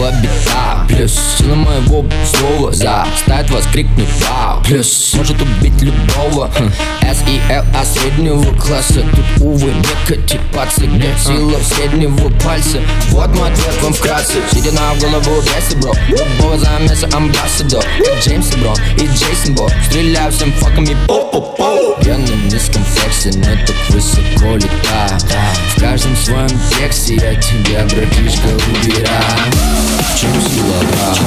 этого бита Плюс сила моего слова заставит вас крикнуть вау. Плюс может убить любого. Хм. С и Л, а среднего класса Тут, увы, некоти пацы Где сила среднего пальца. Вот мой ответ вам вкратце. Сидя на голову веса, бро. Любого замеса амбассадор. Как Джеймс Брон и Джейсон Бо Стреляю всем факами. По-по-по Я на низком флексе, но так высоко летаю В каждом своем тексте я тебя, братишка, убираю Чем сила, брат?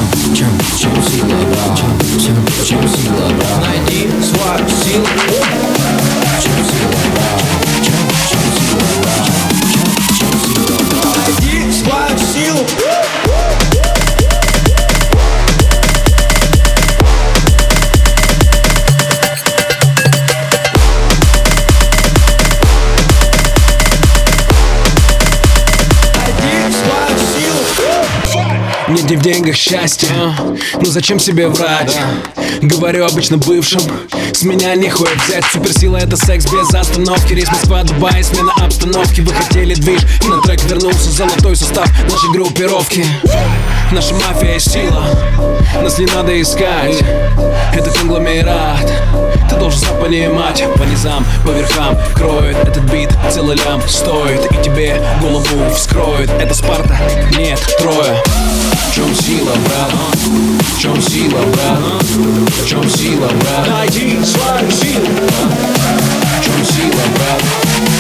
Нет не в деньгах счастье Ну зачем себе врать? Говорю обычно бывшим. С меня нехуй взять. Суперсила это секс без остановки. Рейс Москва, Дубай, смена обстановки. Вы хотели движ И на трек вернулся золотой состав нашей группировки. Наша мафия и сила. Нас не надо искать. Это конгломерат. Ты должен сам понимать. По низам, по верхам Кроет этот бит. Целый лям стоит. И тебе голову вскроет Это Спарта? Нет, трое в чем сила, брат? В чем сила, брат? В чем сила, брат? Найди свою силу В чем сила, брат?